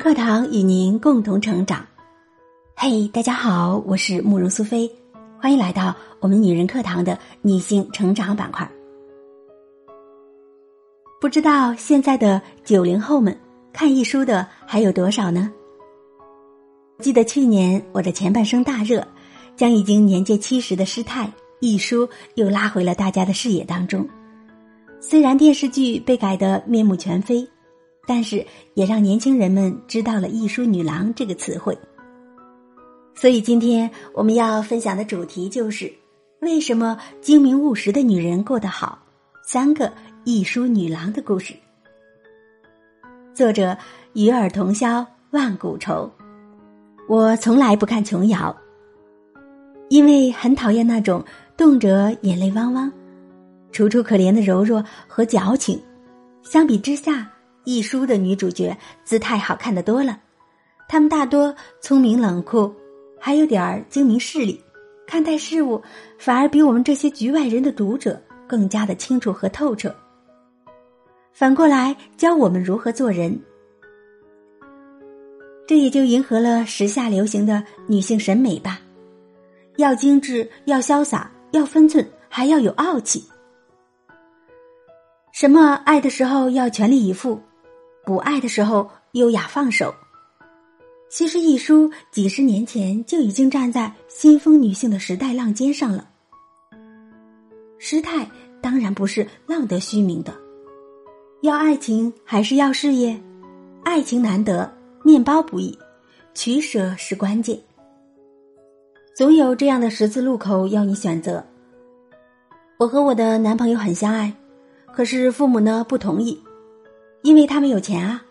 课堂与您共同成长。嘿，大家好，我是慕容苏菲，欢迎来到我们女人课堂的女性成长板块。不知道现在的九零后们看易书的还有多少呢？记得去年我的前半生大热，将已经年届七十的师太易书又拉回了大家的视野当中。虽然电视剧被改得面目全非。但是也让年轻人们知道了“艺书女郎”这个词汇。所以今天我们要分享的主题就是为什么精明务实的女人过得好？三个艺书女郎的故事。作者：与尔同销万古愁。我从来不看琼瑶，因为很讨厌那种动辄眼泪汪汪、楚楚可怜的柔弱和矫情。相比之下。一书的女主角姿态好看的多了，她们大多聪明冷酷，还有点儿精明势利，看待事物反而比我们这些局外人的读者更加的清楚和透彻。反过来教我们如何做人，这也就迎合了时下流行的女性审美吧。要精致，要潇洒，要分寸，还要有傲气。什么爱的时候要全力以赴。不爱的时候，优雅放手。其实，一书几十年前就已经站在新风女性的时代浪尖上了。师太当然不是浪得虚名的，要爱情还是要事业？爱情难得，面包不易，取舍是关键。总有这样的十字路口要你选择。我和我的男朋友很相爱，可是父母呢不同意。因为他们有钱啊！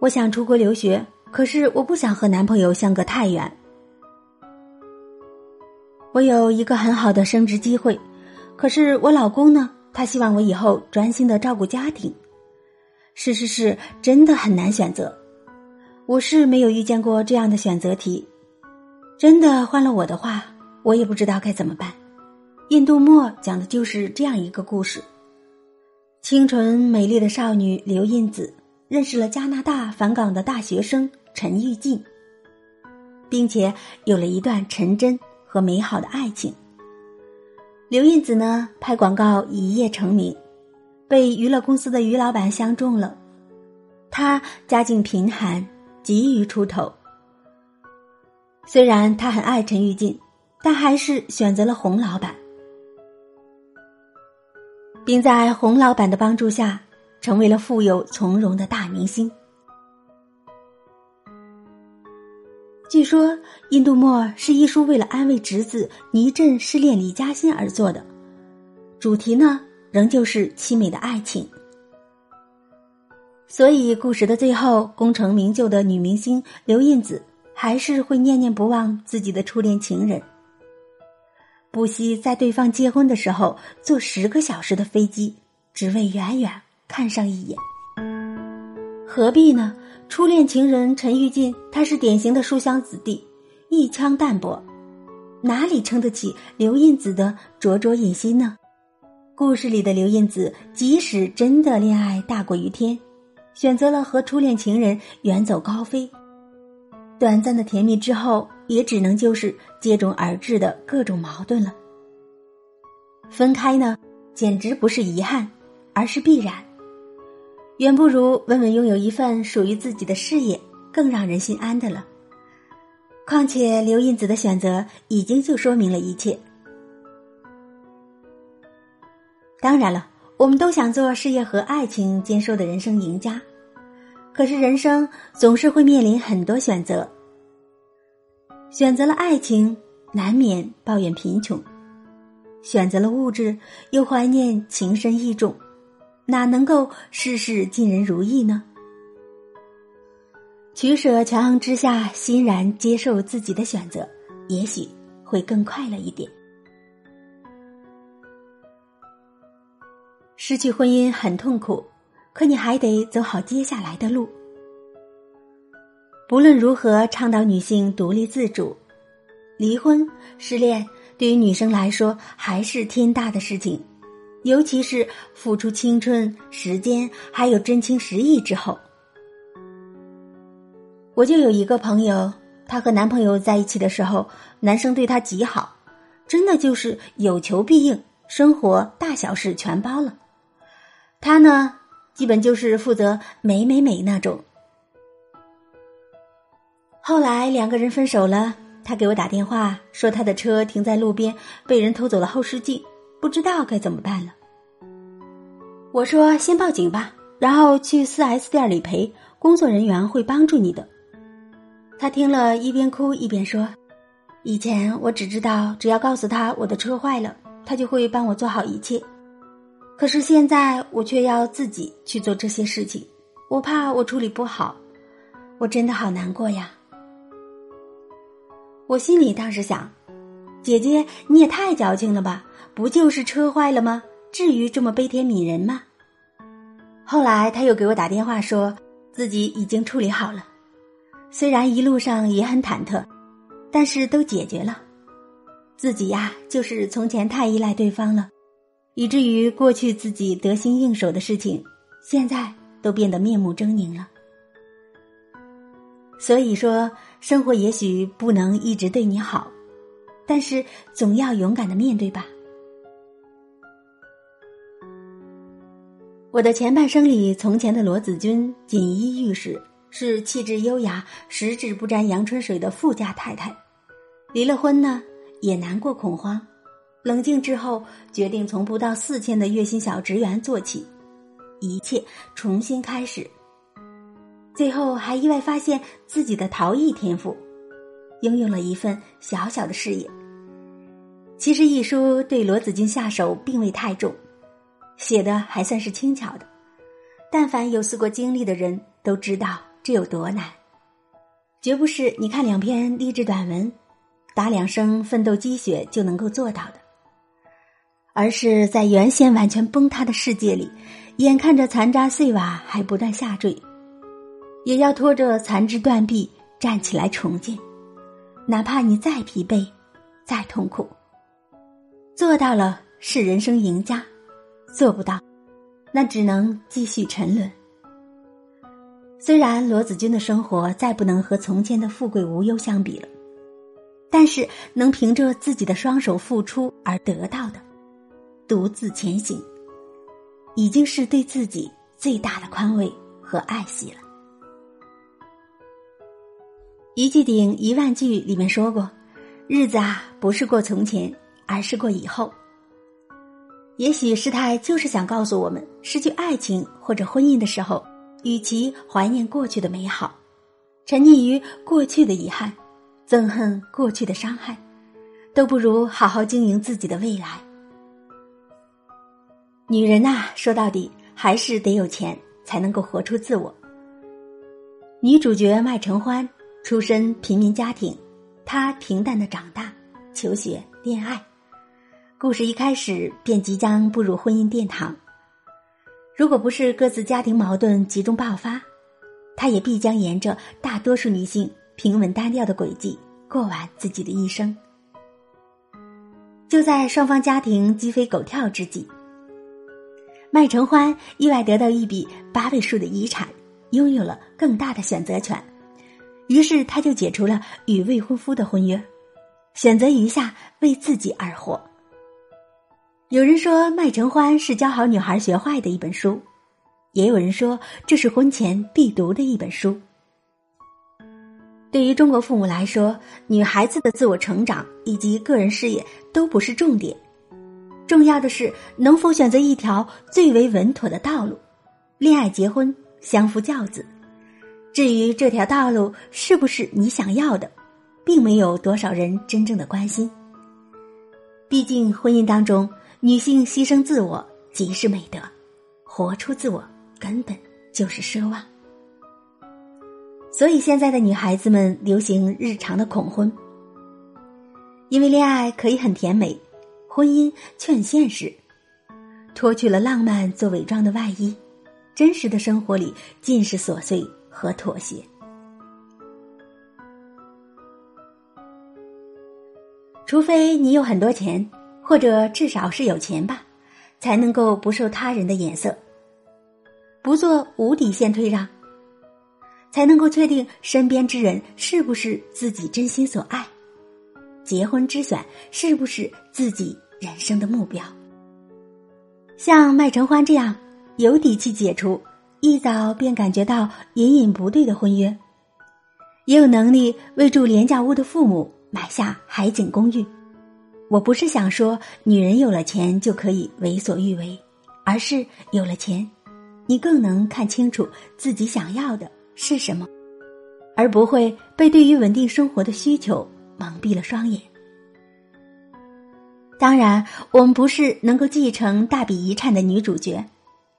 我想出国留学，可是我不想和男朋友相隔太远。我有一个很好的升职机会，可是我老公呢？他希望我以后专心的照顾家庭。是是是，真的很难选择。我是没有遇见过这样的选择题，真的换了我的话，我也不知道该怎么办。印度墨讲的就是这样一个故事。清纯美丽的少女刘印子认识了加拿大返港的大学生陈玉静，并且有了一段纯真和美好的爱情。刘印子呢，拍广告一夜成名，被娱乐公司的于老板相中了。他家境贫寒，急于出头。虽然他很爱陈玉静，但还是选择了洪老板。并在洪老板的帮助下，成为了富有从容的大明星。据说《印度墨》是一书为了安慰侄子倪震失恋李嘉欣而做的，主题呢仍旧是凄美的爱情。所以故事的最后，功成名就的女明星刘印子还是会念念不忘自己的初恋情人。不惜在对方结婚的时候坐十个小时的飞机，只为远远看上一眼。何必呢？初恋情人陈玉进，他是典型的书香子弟，一腔淡泊，哪里撑得起刘印子的灼灼野心呢？故事里的刘印子，即使真的恋爱大过于天，选择了和初恋情人远走高飞。短暂的甜蜜之后，也只能就是接踵而至的各种矛盾了。分开呢，简直不是遗憾，而是必然。远不如稳稳拥有一份属于自己的事业更让人心安的了。况且刘印子的选择已经就说明了一切。当然了，我们都想做事业和爱情兼收的人生赢家。可是人生总是会面临很多选择，选择了爱情，难免抱怨贫穷；选择了物质，又怀念情深意重，哪能够事事尽人如意呢？取舍权衡之下，欣然接受自己的选择，也许会更快乐一点。失去婚姻很痛苦。可你还得走好接下来的路。不论如何倡导女性独立自主，离婚、失恋对于女生来说还是天大的事情，尤其是付出青春、时间还有真情实意之后，我就有一个朋友，她和男朋友在一起的时候，男生对她极好，真的就是有求必应，生活大小事全包了。她呢，基本就是负责美美美那种。后来两个人分手了，他给我打电话说他的车停在路边，被人偷走了后视镜，不知道该怎么办了。我说先报警吧，然后去四 S 店理赔，工作人员会帮助你的。他听了一边哭一边说：“以前我只知道只要告诉他我的车坏了，他就会帮我做好一切，可是现在我却要自己去做这些事情，我怕我处理不好，我真的好难过呀。”我心里当时想：“姐姐你也太矫情了吧？不就是车坏了吗？至于这么悲天悯人吗？”后来他又给我打电话说自己已经处理好了，虽然一路上也很忐忑，但是都解决了。自己呀，就是从前太依赖对方了，以至于过去自己得心应手的事情，现在都变得面目狰狞了。所以说。生活也许不能一直对你好，但是总要勇敢的面对吧。我的前半生里，从前的罗子君锦衣玉食，是气质优雅、十指不沾阳春水的富家太太。离了婚呢，也难过恐慌，冷静之后，决定从不到四千的月薪小职员做起，一切重新开始。最后还意外发现自己的陶艺天赋，拥有了一份小小的事业。其实一书对罗子君下手并未太重，写的还算是轻巧的。但凡有思过经历的人都知道这有多难，绝不是你看两篇励志短文，打两声奋斗鸡血就能够做到的，而是在原先完全崩塌的世界里，眼看着残渣碎瓦还不断下坠。也要拖着残肢断臂站起来重建，哪怕你再疲惫，再痛苦。做到了是人生赢家，做不到，那只能继续沉沦。虽然罗子君的生活再不能和从前的富贵无忧相比了，但是能凭着自己的双手付出而得到的，独自前行，已经是对自己最大的宽慰和爱惜了。一句顶一万句里面说过，日子啊不是过从前，而是过以后。也许师太就是想告诉我们，失去爱情或者婚姻的时候，与其怀念过去的美好，沉溺于过去的遗憾，憎恨过去的伤害，都不如好好经营自己的未来。女人呐，说到底还是得有钱，才能够活出自我。女主角麦承欢。出身平民家庭，她平淡的长大，求学、恋爱，故事一开始便即将步入婚姻殿堂。如果不是各自家庭矛盾集中爆发，他也必将沿着大多数女性平稳单调的轨迹过完自己的一生。就在双方家庭鸡飞狗跳之际，麦承欢意外得到一笔八位数的遗产，拥有了更大的选择权。于是，他就解除了与未婚夫的婚约，选择余下为自己而活。有人说《麦承欢》是教好女孩学坏的一本书，也有人说这是婚前必读的一本书。对于中国父母来说，女孩子的自我成长以及个人事业都不是重点，重要的是能否选择一条最为稳妥的道路，恋爱、结婚、相夫教子。至于这条道路是不是你想要的，并没有多少人真正的关心。毕竟婚姻当中，女性牺牲自我即是美德，活出自我根本就是奢望。所以现在的女孩子们流行日常的恐婚，因为恋爱可以很甜美，婚姻劝现实，脱去了浪漫做伪装的外衣，真实的生活里尽是琐碎。和妥协，除非你有很多钱，或者至少是有钱吧，才能够不受他人的眼色，不做无底线退让，才能够确定身边之人是不是自己真心所爱，结婚之选是不是自己人生的目标。像麦承欢这样有底气解除一早便感觉到隐隐不对的婚约，也有能力为住廉价屋的父母买下海景公寓。我不是想说女人有了钱就可以为所欲为，而是有了钱，你更能看清楚自己想要的是什么，而不会被对于稳定生活的需求蒙蔽了双眼。当然，我们不是能够继承大笔遗产的女主角，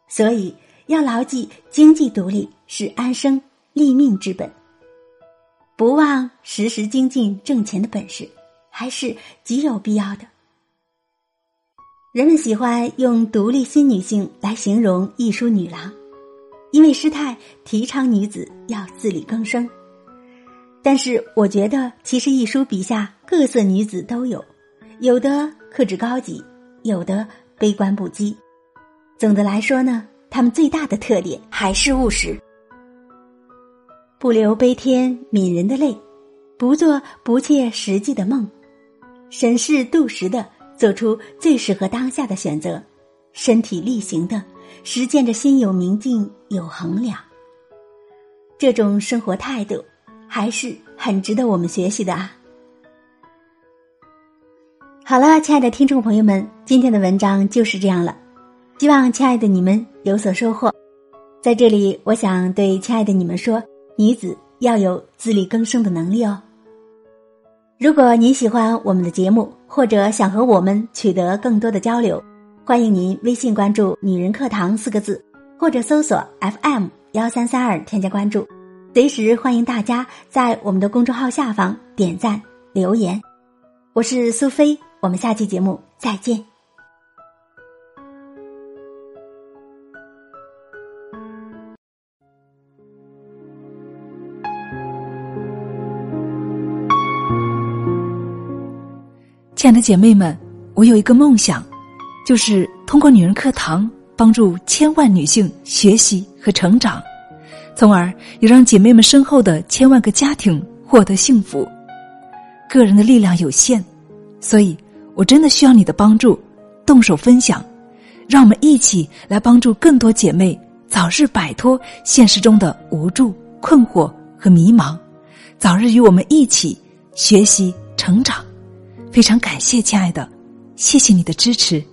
所以要牢记经济独立是安生立命之本，不忘时时精进挣钱的本事。还是极有必要的。人们喜欢用“独立新女性”来形容一书女郎，因为师太提倡女子要自力更生。但是，我觉得其实一书笔下各色女子都有，有的克制高级，有的悲观不羁。总的来说呢，他们最大的特点还是务实，不留悲天悯人的泪，不做不切实际的梦。审视度时的做出最适合当下的选择，身体力行的实践着心有明镜有衡量。这种生活态度还是很值得我们学习的啊！好了，亲爱的听众朋友们，今天的文章就是这样了，希望亲爱的你们有所收获。在这里，我想对亲爱的你们说：女子要有自力更生的能力哦。如果您喜欢我们的节目，或者想和我们取得更多的交流，欢迎您微信关注“女人课堂”四个字，或者搜索 FM 幺三三二添加关注。随时欢迎大家在我们的公众号下方点赞留言。我是苏菲，我们下期节目再见。亲爱的姐妹们，我有一个梦想，就是通过女人课堂帮助千万女性学习和成长，从而也让姐妹们身后的千万个家庭获得幸福。个人的力量有限，所以我真的需要你的帮助，动手分享，让我们一起来帮助更多姐妹早日摆脱现实中的无助、困惑和迷茫，早日与我们一起学习成长。非常感谢，亲爱的，谢谢你的支持。